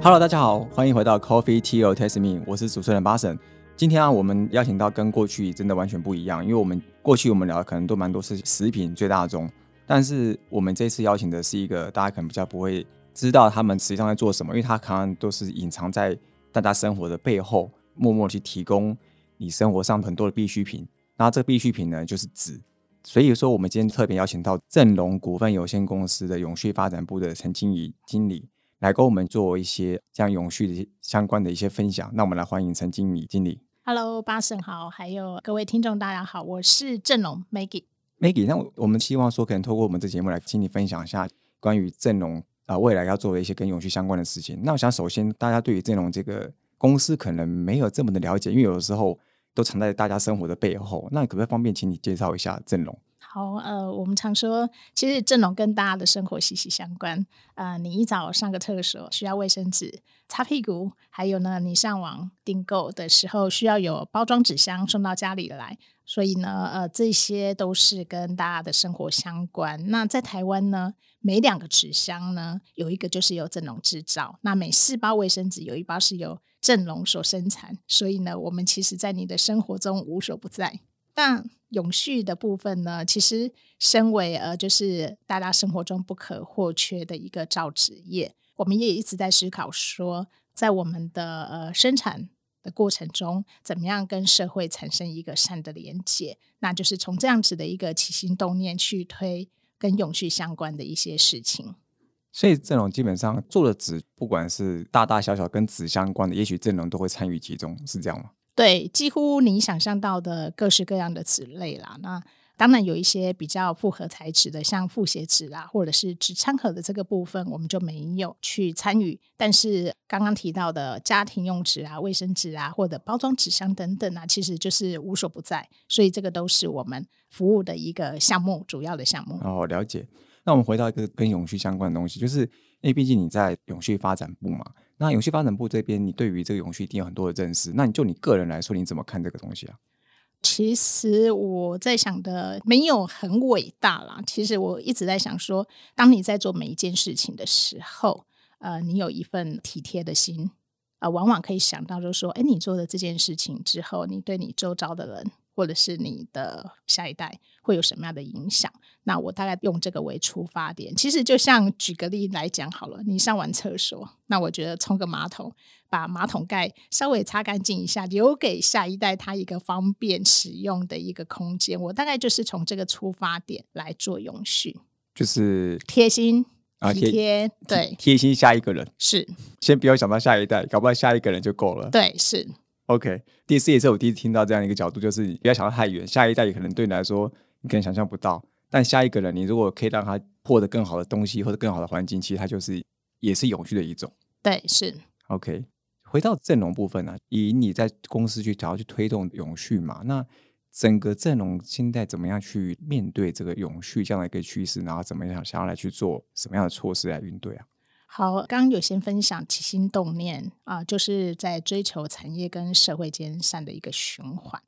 Hello，大家好，欢迎回到 Coffee Tea or Taste Me，我是主持人巴神。今天啊，我们邀请到跟过去真的完全不一样，因为我们过去我们聊的可能都蛮多是食品最大宗，但是我们这次邀请的是一个大家可能比较不会知道他们实际上在做什么，因为他可能都是隐藏在大家生活的背后，默默去提供你生活上很多的必需品。那这个必需品呢，就是纸。所以说，我们今天特别邀请到正隆股份有限公司的永续发展部的陈经理经理来跟我们做一些这样永续的相关的一些分享。那我们来欢迎陈经理经理。Hello，巴神好，还有各位听众大家好，我是正龙 Maggie。Maggie，那我我们希望说，可能透过我们这节目来请你分享一下关于正隆啊未来要做的一些跟永续相关的事情。那我想，首先大家对于正隆这个公司可能没有这么的了解，因为有的时候都藏在大家生活的背后。那可不可以方便请你介绍一下正隆？好，呃，我们常说，其实正隆跟大家的生活息息相关。呃，你一早上个厕所需要卫生纸擦屁股，还有呢，你上网订购的时候需要有包装纸箱送到家里来。所以呢，呃，这些都是跟大家的生活相关。那在台湾呢，每两个纸箱呢，有一个就是由正隆制造，那每四包卫生纸有一包是由正隆所生产。所以呢，我们其实在你的生活中无所不在。但永续的部分呢，其实身为呃，就是大家生活中不可或缺的一个造纸业，我们也一直在思考说，在我们的呃生产的过程中，怎么样跟社会产生一个善的连接？那就是从这样子的一个起心动念去推跟永续相关的一些事情。所以正隆基本上做的纸，不管是大大小小跟纸相关的，也许正隆都会参与其中，是这样吗？对，几乎你想象到的各式各样的纸类啦。那当然有一些比较复合材质的，像复写纸啦，或者是纸餐盒的这个部分，我们就没有去参与。但是刚刚提到的家庭用纸啊、卫生纸啊，或者包装纸箱等等啊，其实就是无所不在。所以这个都是我们服务的一个项目，主要的项目。哦，了解。那我们回到一个跟永续相关的东西，就是因为毕竟你在永续发展部嘛。那永续发展部这边，你对于这个永续一定有很多的认识。那你就你个人来说，你怎么看这个东西啊？其实我在想的没有很伟大啦。其实我一直在想说，当你在做每一件事情的时候，呃，你有一份体贴的心，呃，往往可以想到就是说，哎，你做了这件事情之后，你对你周遭的人或者是你的下一代会有什么样的影响？那我大概用这个为出发点。其实就像举个例来讲好了，你上完厕所，那我觉得冲个马桶，把马桶盖稍微擦干净一下，留给下一代他一个方便使用的一个空间。我大概就是从这个出发点来做永续，就是贴心、啊体贴，对，贴心下一个人，是，先不要想到下一代，搞不好下一个人就够了。对，是，OK，第四也是我第一次听到这样一个角度，就是你不要想到太远，下一代也可能对你来说你可能想象不到，但下一个人你如果可以让他获得更好的东西或者更好的环境，其实他就是也是永续的一种。对，是。OK，回到阵容部分呢、以你在公司去想要去推动永续嘛，那整个阵容现在怎么样去面对这个永续这样的一个趋势，然后怎么样想要来去做什么样的措施来应对啊？好，刚刚有先分享起心动念啊、就是在追求产业跟社会间善的一个循环，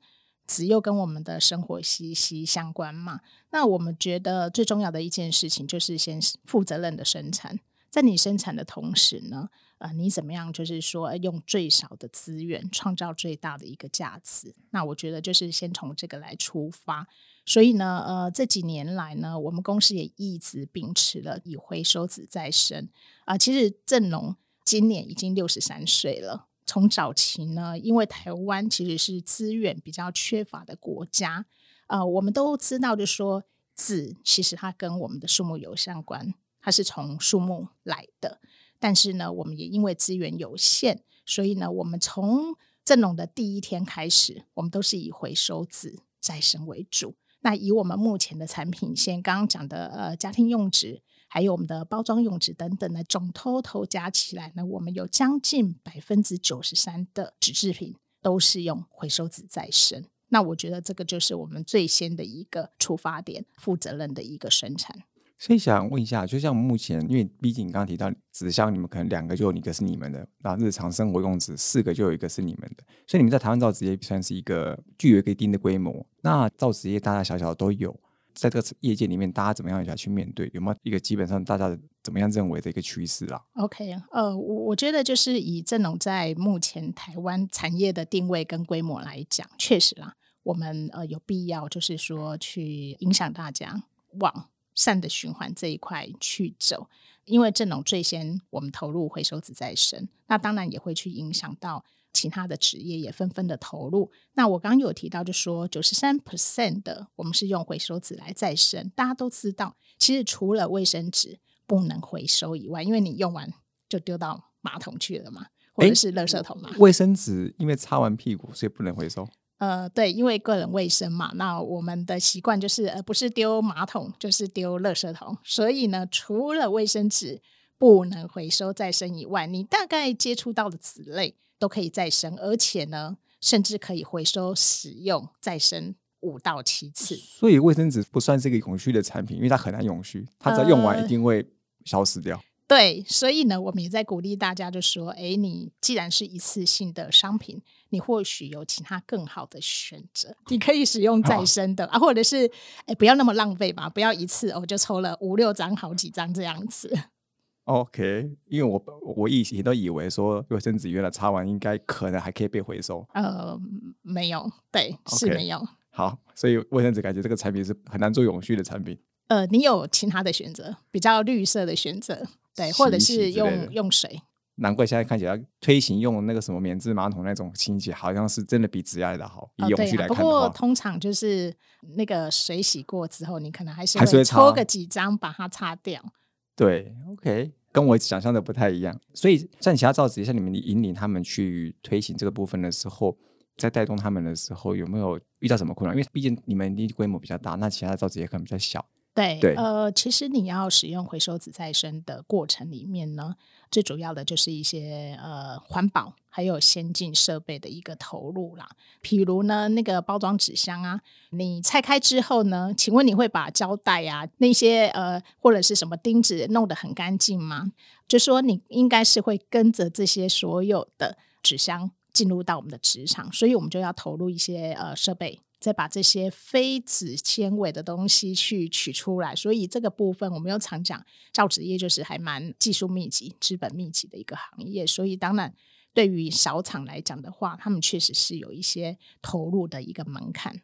只又跟我们的生活息息相关嘛。那我们觉得最重要的一件事情就是先负责任的生产，在你生产的同时呢，呃，你怎么样就是说用最少的资源创造最大的一个价值？那我觉得就是先从这个来出发。所以呢，呃，这几年来呢，我们公司也一直秉持了以回收纸再生啊、其实正龙今年已经六十三岁了。从早期呢，因为台湾其实是资源比较缺乏的国家，呃，我们都知道，就说纸其实它跟我们的树木有相关，它是从树木来的。但是呢，我们也因为资源有限，所以呢，我们从正龙的第一天开始，我们都是以回收纸再生为主。那以我们目前的产品线，刚刚讲的呃家庭用纸，还有我们的包装用纸等等呢，总 total 加起来呢，我们有将近百分之九十三的纸制品都是用回收纸再生。那我觉得这个就是我们最先的一个出发点，负责任的一个生产。所以想问一下，就像目前，因为毕竟刚刚提到纸箱，你们可能两个就有一个是你们的，然后日常生活用纸四个就有一个是你们的，所以你们在台湾造纸业算是一个具有一个一定的规模。那造纸业大大小小都有，在这个业界里面，大家怎么样来去面对？有没有一个基本上大家怎么样认为的一个趋势啦？OK，呃，我我觉得就是以正农在目前台湾产业的定位跟规模来讲，确实啦，我们呃有必要就是说去影响大家往善的循环这一块去走，因为正农最先我们投入回收纸再生，那当然也会去影响到。其他的职业也纷纷的投入。那我刚刚有提到，就说九十三 percent 的我们是用回收纸来再生。大家都知道，其实除了卫生纸不能回收以外，因为你用完就丢到马桶去了嘛，或者是垃圾桶嘛。卫生纸因为擦完屁股，所以不能回收。呃，对，因为个人卫生嘛。那我们的习惯就是，呃，不是丢马桶，就是丢垃圾桶。所以呢，除了卫生纸不能回收再生以外，你大概接触到的纸类。都可以再生，而且呢，甚至可以回收使用再生五到七次。所以卫生纸不算是一个永续的产品，因为它很难永续，它只要用完一定会消失掉。对，所以呢，我们也在鼓励大家，就说：哎，你既然是一次性的商品，你或许有其他更好的选择，你可以使用再生的啊，或者是哎，不要那么浪费吧，不要一次我就抽了五六张、好几张这样子。OK，因为我我以前都以为说卫生纸原来擦完应该可能还可以被回收。呃，没有，对，是没有。好，所以卫生纸感觉这个产品是很难做永续的产品。呃，你有其他的选择，比较绿色的选择，对，或者是用用水。难怪现在看起来推行用那个什么免治马桶那种清洁，好像是真的比纸来的好。以永续来不过通常就是那个水洗过之后，你可能还是会抽个几张把它擦掉。对，OK，跟我想象的不太一样。所以在其他造纸像你们引领他们去推行这个部分的时候，在带动他们的时候，有没有遇到什么困难？因为毕竟你们的规模比较大，那其他的造纸也可能比较小。对对，呃，其实你要使用回收纸再生的过程里面呢，最主要的就是一些呃环保还有先进设备的一个投入啦。譬如呢，那个包装纸箱啊，你拆开之后呢，请问你会把胶带啊那些呃或者是什么钉子弄得很干净吗？就说你应该是会跟着这些所有的纸箱进入到我们的职场，所以我们就要投入一些呃设备。再把这些非纸纤维的东西去取出来，所以这个部分我们又常讲，造纸业就是还蛮技术密集、资本密集的一个行业。所以当然，对于小厂来讲的话，他们确实是有一些投入的一个门槛。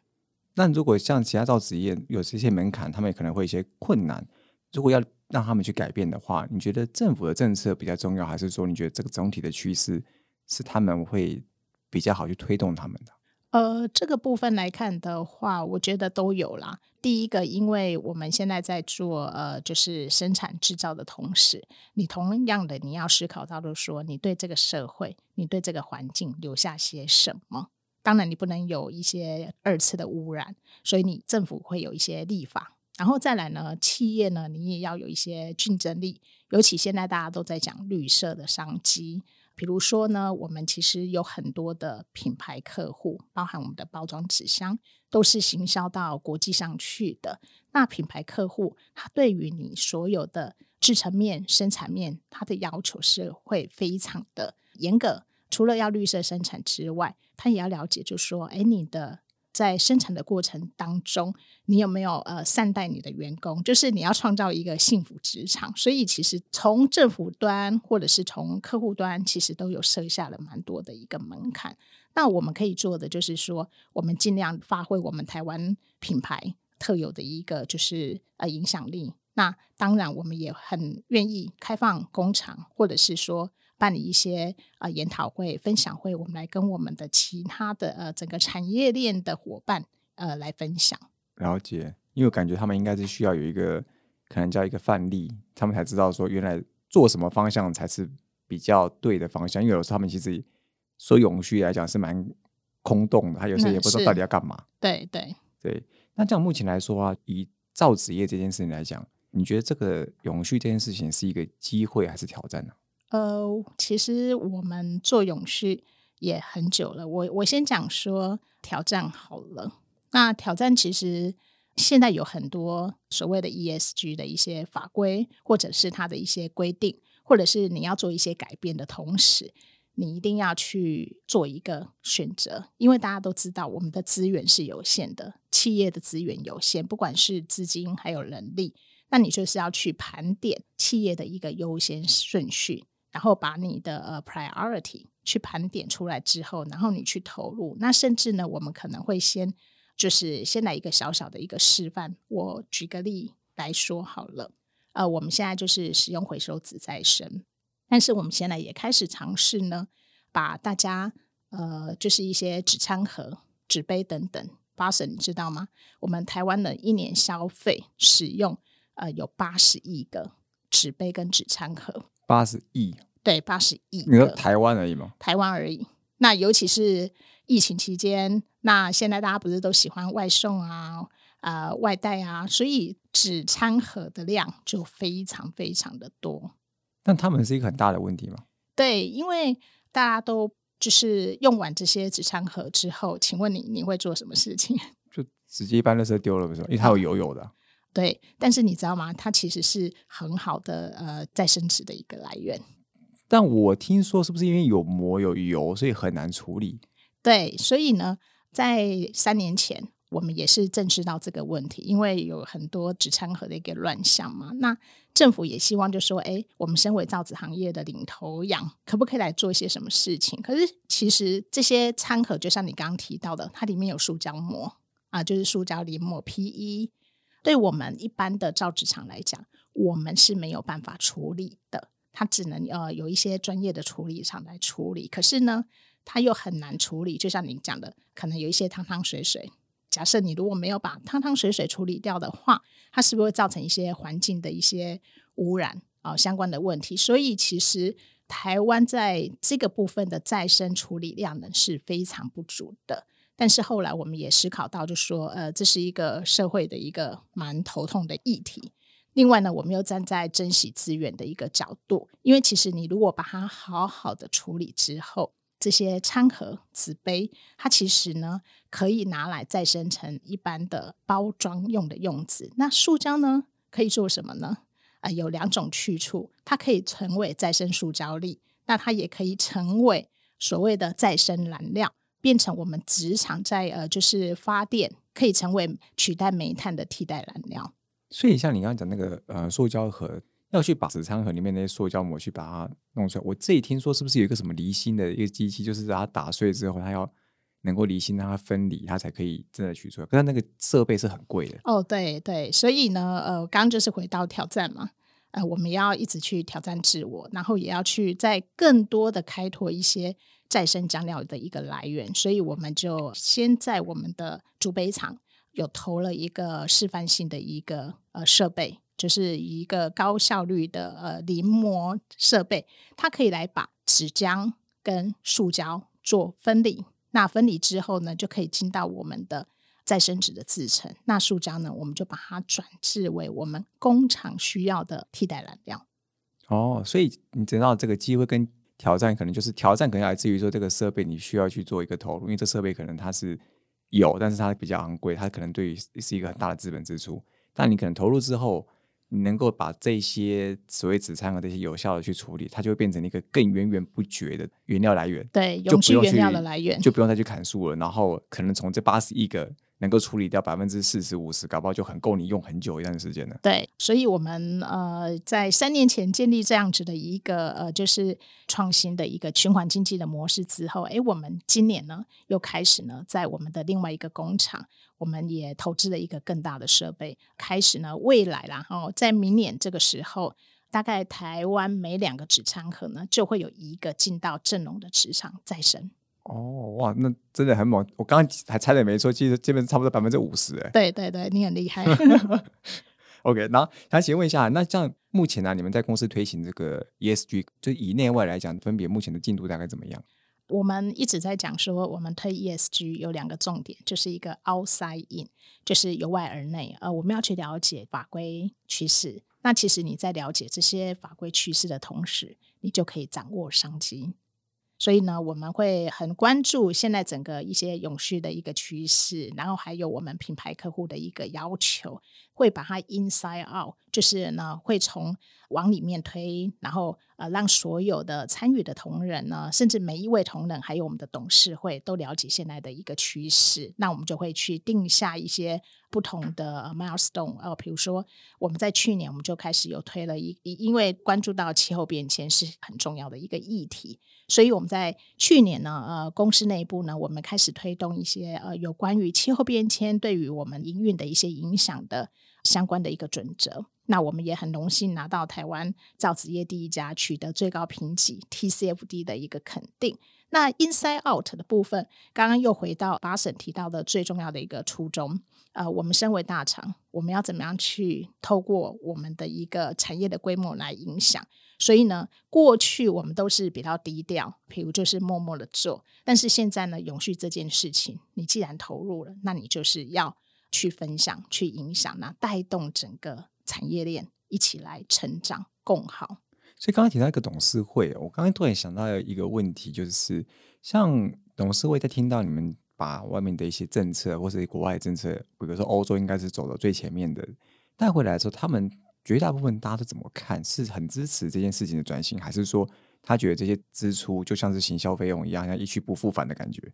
那如果像其他造纸业有这些门槛，他们可能会一些困难。如果要让他们去改变的话，你觉得政府的政策比较重要，还是说你觉得这个总体的趋势是他们会比较好去推动他们的？呃，这个部分来看的话，我觉得都有啦。第一个，因为我们现在在做呃，就是生产制造的同时，你同样的你要思考到的说，你对这个社会，你对这个环境留下些什么？当然，你不能有一些二次的污染，所以你政府会有一些立法。然后再来呢，企业呢，你也要有一些竞争力，尤其现在大家都在讲绿色的商机。比如说呢，我们其实有很多的品牌客户，包含我们的包装纸箱，都是行销到国际上去的。那品牌客户他对于你所有的制成面、生产面，他的要求是会非常的严格。除了要绿色生产之外，他也要了解，就是说，哎，你的。在生产的过程当中，你有没有呃善待你的员工？就是你要创造一个幸福职场。所以其实从政府端或者是从客户端，其实都有设下了蛮多的一个门槛。那我们可以做的就是说，我们尽量发挥我们台湾品牌特有的一个就是呃影响力。那当然，我们也很愿意开放工厂，或者是说。办理一些呃研讨会、分享会，我们来跟我们的其他的呃整个产业链的伙伴呃来分享。了解，因为感觉他们应该是需要有一个可能叫一个范例，他们才知道说原来做什么方向才是比较对的方向。因为有时候他们其实说永续来讲是蛮空洞的，他有时候也不知道到底要干嘛。对对对。那这样目前来说啊，以造纸业这件事情来讲，你觉得这个永续这件事情是一个机会还是挑战呢？呃，其实我们做永续也很久了。我我先讲说挑战好了。那挑战其实现在有很多所谓的 ESG 的一些法规，或者是它的一些规定，或者是你要做一些改变的同时，你一定要去做一个选择，因为大家都知道我们的资源是有限的，企业的资源有限，不管是资金还有人力，那你就是要去盘点企业的一个优先顺序，然后把你的呃 priority 去盘点出来之后，然后你去投入。那甚至呢，我们可能会先就是先来一个小小的一个示范。我举个例来说好了，呃，我们现在就是使用回收纸再生。但是我们现在也开始尝试呢，把大家呃，就是一些纸餐盒、纸杯等等。巴神，你知道吗？我们台湾的一年消费使用呃有八十亿个纸杯跟纸餐盒。八十亿？对，八十亿。你说台湾而已吗？台湾而已。那尤其是疫情期间，那现在大家不是都喜欢外送啊、啊外带啊，所以纸餐盒的量就非常非常的多。但他们是一个很大的问题吗？对，因为大家都就是用完这些纸餐盒之后，请问你你会做什么事情？就直接一般垃圾丢了，不是？因为它有油油的。对，但是你知道吗？它其实是很好的呃再生纸的一个来源。但我听说是不是因为有膜有油，所以很难处理？对，所以呢，在三年前。我们也是正视到这个问题，因为有很多纸餐盒的一个乱象嘛。那政府也希望就说，哎，我们身为造纸行业的领头羊，可不可以来做一些什么事情？可是其实这些餐盒，就像你刚刚提到的，它里面有塑胶膜啊，就是塑胶淋膜 PE。对我们一般的造纸厂来讲，我们是没有办法处理的，它只能呃有一些专业的处理厂来处理。可是呢，它又很难处理，就像你讲的，可能有一些汤汤水水。假设你如果没有把汤汤水水处理掉的话，它是不是会造成一些环境的一些污染啊相关的问题？所以其实台湾在这个部分的再生处理量呢是非常不足的。但是后来我们也思考到，就说呃这是一个社会的一个蛮头痛的议题。另外呢，我们又站在珍惜资源的一个角度，因为其实你如果把它好好的处理之后。这些餐盒、纸杯，它其实呢可以拿来再生成一般的包装用的用纸。那塑胶呢可以做什么呢？啊，有两种去处，它可以成为再生塑胶粒，那它也可以成为所谓的再生燃料，变成我们纸厂在呃就是发电，可以成为取代煤炭的替代燃料。所以像你刚刚讲那个呃塑胶盒。要去把纸餐盒里面那些塑胶膜去把它弄出来。我自己听说是不是有一个什么离心的一个机器，就是把它打碎之后，它要能够离心，让它分离，它才可以真的取出来。可是那个设备是很贵的。哦，对对，所以呢，呃，刚刚就是回到挑战嘛，呃，我们要一直去挑战自我，然后也要去在更多的开拓一些再生浆料的一个来源。所以我们就先在我们的竹杯厂有投了一个示范性的一个呃设备。就是一个高效率的呃临摹设备，它可以来把纸浆跟塑胶做分离。那分离之后呢，就可以进到我们的再生纸的制成。那塑胶呢，我们就把它转制为我们工厂需要的替代燃料。哦，所以你知道这个机会跟挑战，可能就是挑战可能来自于说这个设备你需要去做一个投入，因为这设备可能它是有，但是它比较昂贵，它可能对于是一个很大的资本支出。但你可能投入之后。你能够把这些所谓纸餐和这些有效的去处理，它就会变成一个更源源不绝的原料来源。对，永续原料的来源，就不用再去砍树了。然后可能从这八十亿个。能够处理掉百分之四十五十，搞不好就很够你用很久一段时间了。对，所以我们呃在三年前建立这样子的一个呃就是创新的一个循环经济的模式之后，哎，我们今年呢又开始呢在我们的另外一个工厂，我们也投资了一个更大的设备，开始呢未来然后在明年这个时候，大概台湾每两个纸餐盒呢就会有一个进到正农的池厂再生。哦哇，那真的很猛！我刚刚还猜的没错，其实基本差不多百分之五十哎。对对对，你很厉害。OK，然后想请问一下，那像目前呢，你们在公司推行这个 ESG，就以内外来讲，分别目前的进度大概怎么样？我们一直在讲说，我们推 ESG 有两个重点，就是一个 outside in，就是由外而内。呃，我们要去了解法规趋势。那其实你在了解这些法规趋势的同时，你就可以掌握商机。所以呢，我们会很关注现在整个一些永续的一个趋势，然后还有我们品牌客户的一个要求，会把它 inside out，就是呢会从往里面推，然后呃，让所有的参与的同仁呢，甚至每一位同仁，还有我们的董事会，都了解现在的一个趋势。那我们就会去定下一些不同的 milestone。呃，比如说我们在去年我们就开始有推了一，因为关注到气候变迁是很重要的一个议题，所以我们在去年呢，呃，公司内部呢，我们开始推动一些呃有关于气候变迁对于我们营运的一些影响的相关的一个准则。那我们也很荣幸拿到台湾造纸业第一家取得最高评级 TCFD 的一个肯定。那 Inside Out 的部分，刚刚又回到巴神提到的最重要的一个初衷。呃，我们身为大厂，我们要怎么样去透过我们的一个产业的规模来影响？所以呢，过去我们都是比较低调，譬如就是默默的做。但是现在呢，永续这件事情，你既然投入了，那你就是要去分享、去影响，那带动整个。产业链一起来成长共好。所以刚刚提到一个董事会，我刚刚突然想到一个问题，就是像董事会在听到你们把外面的一些政策或者国外政策，比如说欧洲应该是走到最前面的带回来的时候，他们绝大部分大家都怎么看？是很支持这件事情的转型，还是说他觉得这些支出就像是行销费用一样，像一去不复返的感觉？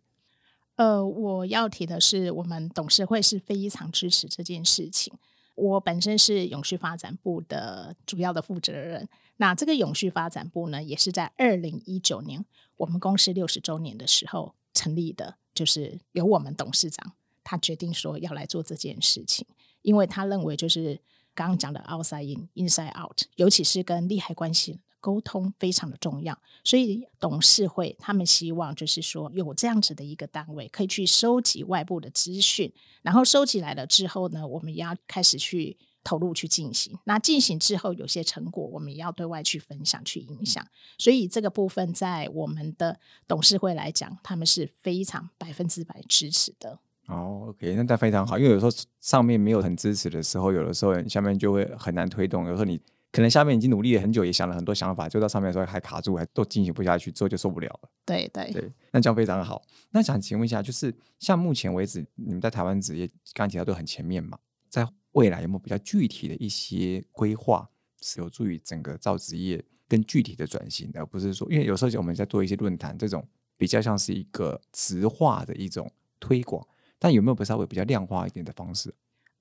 呃，我要提的是，我们董事会是非常支持这件事情。我本身是永续发展部的主要的负责人。那这个永续发展部呢，也是在二零一九年我们公司六十周年的时候成立的，就是由我们董事长他决定说要来做这件事情，因为他认为就是刚刚讲的 outside in inside out，尤其是跟利害关系。沟通非常的重要，所以董事会他们希望就是说有这样子的一个单位，可以去收集外部的资讯，然后收集来了之后呢，我们也要开始去投入去进行。那进行之后有些成果，我们也要对外去分享去影响。所以这个部分在我们的董事会来讲，他们是非常百分之百支持的。哦，OK，那那非常好，因为有时候上面没有很支持的时候，有的时候下面就会很难推动。有时候你。可能下面已经努力了很久，也想了很多想法，就到上面的时候还卡住，还都进行不下去，之后就受不了了。对对对，那这样非常好。那想请问一下，就是像目前为止，你们在台湾职业刚刚提到都很前面嘛，在未来有没有比较具体的一些规划，是有助于整个造纸业更具体的转型，而不是说，因为有时候我们在做一些论坛，这种比较像是一个直化的一种推广，但有没有不稍微比较量化一点的方式？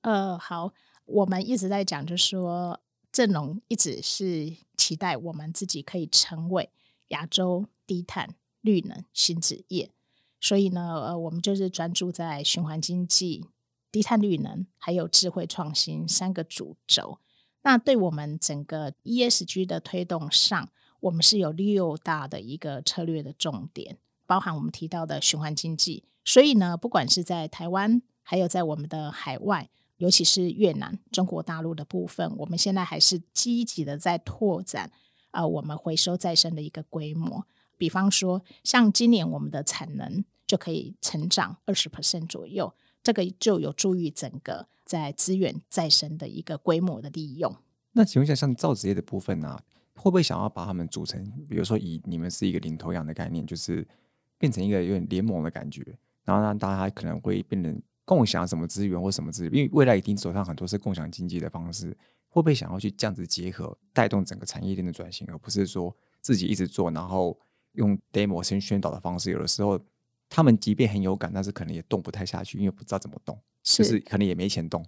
呃，好，我们一直在讲，就是说。郑龙一直是期待我们自己可以成为亚洲低碳绿能新职业，所以呢，呃，我们就是专注在循环经济、低碳绿能还有智慧创新三个主轴。那对我们整个 ESG 的推动上，我们是有六大的一个策略的重点，包含我们提到的循环经济。所以呢，不管是在台湾，还有在我们的海外。尤其是越南、中国大陆的部分，我们现在还是积极的在拓展啊，我们回收再生的一个规模。比方说，像今年我们的产能就可以成长二十 percent 左右，这个就有助于整个在资源再生的一个规模的利用。那请问一下，像造纸业的部分呢，会不会想要把他们组成，比如说以你们是一个领头羊的概念，就是变成一个有点联盟的感觉，然后让大家可能会变成。共享什么资源或什么资源？因为未来一定走上很多是共享经济的方式，会不会想要去这样子结合，带动整个产业链的转型，而不是说自己一直做，然后用 demo 先宣导的方式？有的时候他们即便很有感，但是可能也动不太下去，因为不知道怎么动，就是可能也没钱动。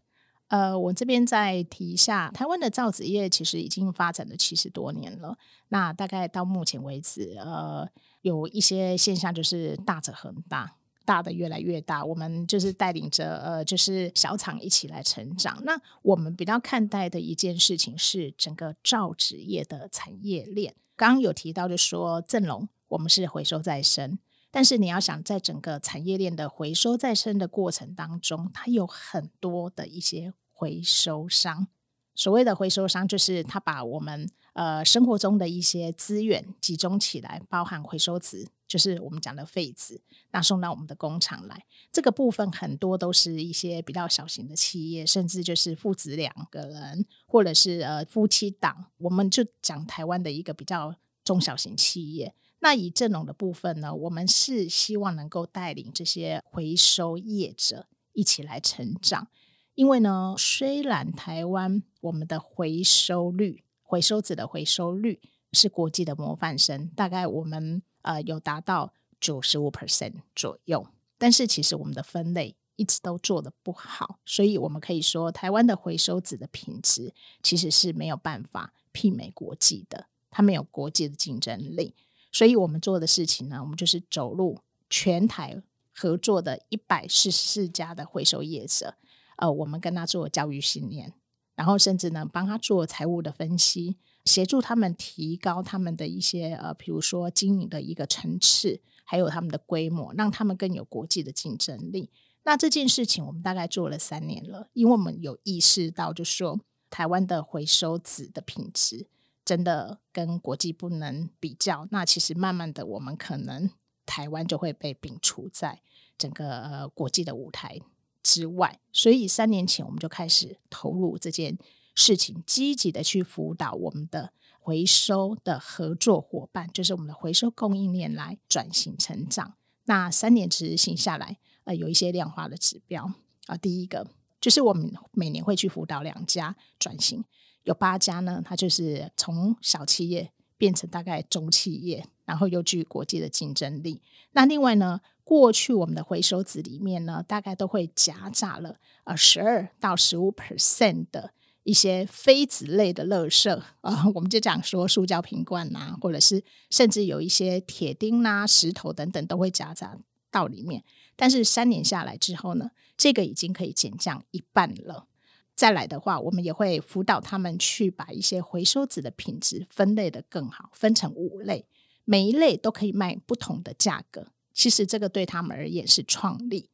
呃，我这边再提一下，台湾的造纸业其实已经发展了七十多年了。那大概到目前为止，呃，有一些现象就是大者恒大。大的越来越大，我们就是带领着呃，就是小厂一起来成长。那我们比较看待的一件事情是整个造纸业的产业链。刚刚有提到就说正龙，我们是回收再生，但是你要想在整个产业链的回收再生的过程当中，它有很多的一些回收商。所谓的回收商，就是他把我们呃生活中的一些资源集中起来，包含回收纸。就是我们讲的废纸，那送到我们的工厂来，这个部分很多都是一些比较小型的企业，甚至就是父子两个人，或者是呃夫妻档，我们就讲台湾的一个比较中小型企业。那以这种的部分呢，我们是希望能够带领这些回收业者一起来成长，因为呢，虽然台湾我们的回收率，回收纸的回收率。是国际的模范生，大概我们呃有达到九十五 percent 左右。但是其实我们的分类一直都做的不好，所以我们可以说台湾的回收纸的品质其实是没有办法媲美国际的，它没有国际的竞争力。所以我们做的事情呢，我们就是走入全台合作的一百四十四家的回收业者，呃，我们跟他做教育训练，然后甚至呢帮他做财务的分析，协助他们提高他们的一些呃，比如说经营的一个层次，还有他们的规模，让他们更有国际的竞争力。那这件事情我们大概做了三年了，因为我们有意识到，就是说台湾的回收纸的品质。真的跟国际不能比较，那其实慢慢的，我们可能台湾就会被摒除在整个呃国际的舞台之外。所以三年前我们就开始投入这件事情，积极的去辅导我们的回收的合作伙伴，就是我们的回收供应链来转型成长。那三年执行下来，呃，有一些量化的指标啊。第一个就是我们每年会去辅导两家转型。有八家呢，它就是从小企业变成大概中企业，然后又具国际的竞争力。那另外呢，过去我们的回收纸里面呢，大概都会夹杂了呃十二到十五 percent 的一些非纸类的垃圾啊，我们就讲说塑胶瓶罐呐，或者是甚至有一些铁钉呐、石头等等都会夹杂到里面。但是三年下来之后呢，这个已经可以减降一半了。再来的话，我们也会辅导他们去把一些回收纸的品质分类的更好，分成五类，每一类都可以卖不同的价格。其实这个对他们而言是创立，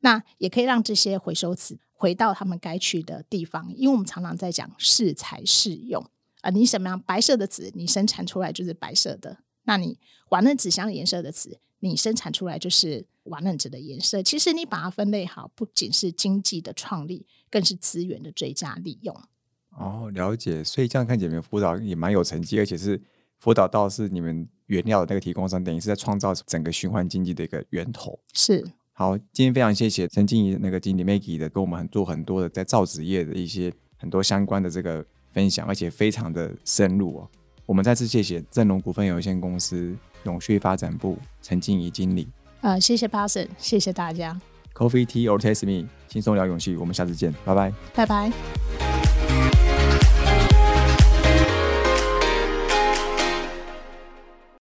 那也可以让这些回收纸回到他们该去的地方。因为我们常常在讲适材适用啊，你什么样白色的纸，你生产出来就是白色的；那你瓦楞纸箱颜色的纸，你生产出来就是瓦楞纸的颜色。其实你把它分类好，不仅是经济的创立。更是资源的最佳利用。哦，了解。所以这样看起来，你们辅导也蛮有成绩，而且是辅导到是你们原料的那个提供商，等于是在创造整个循环经济的一个源头。是。好，今天非常谢谢陈静怡那个经理 Maggie 的，跟我们做很多的在造纸业的一些很多相关的这个分享，而且非常的深入哦。我们再次谢谢正隆股份有限公司永续发展部陈静怡经理。呃，谢谢 Pason，谢谢大家。Coffee Tea or Taste Me，轻松聊永续。我们下次见，拜拜，拜拜。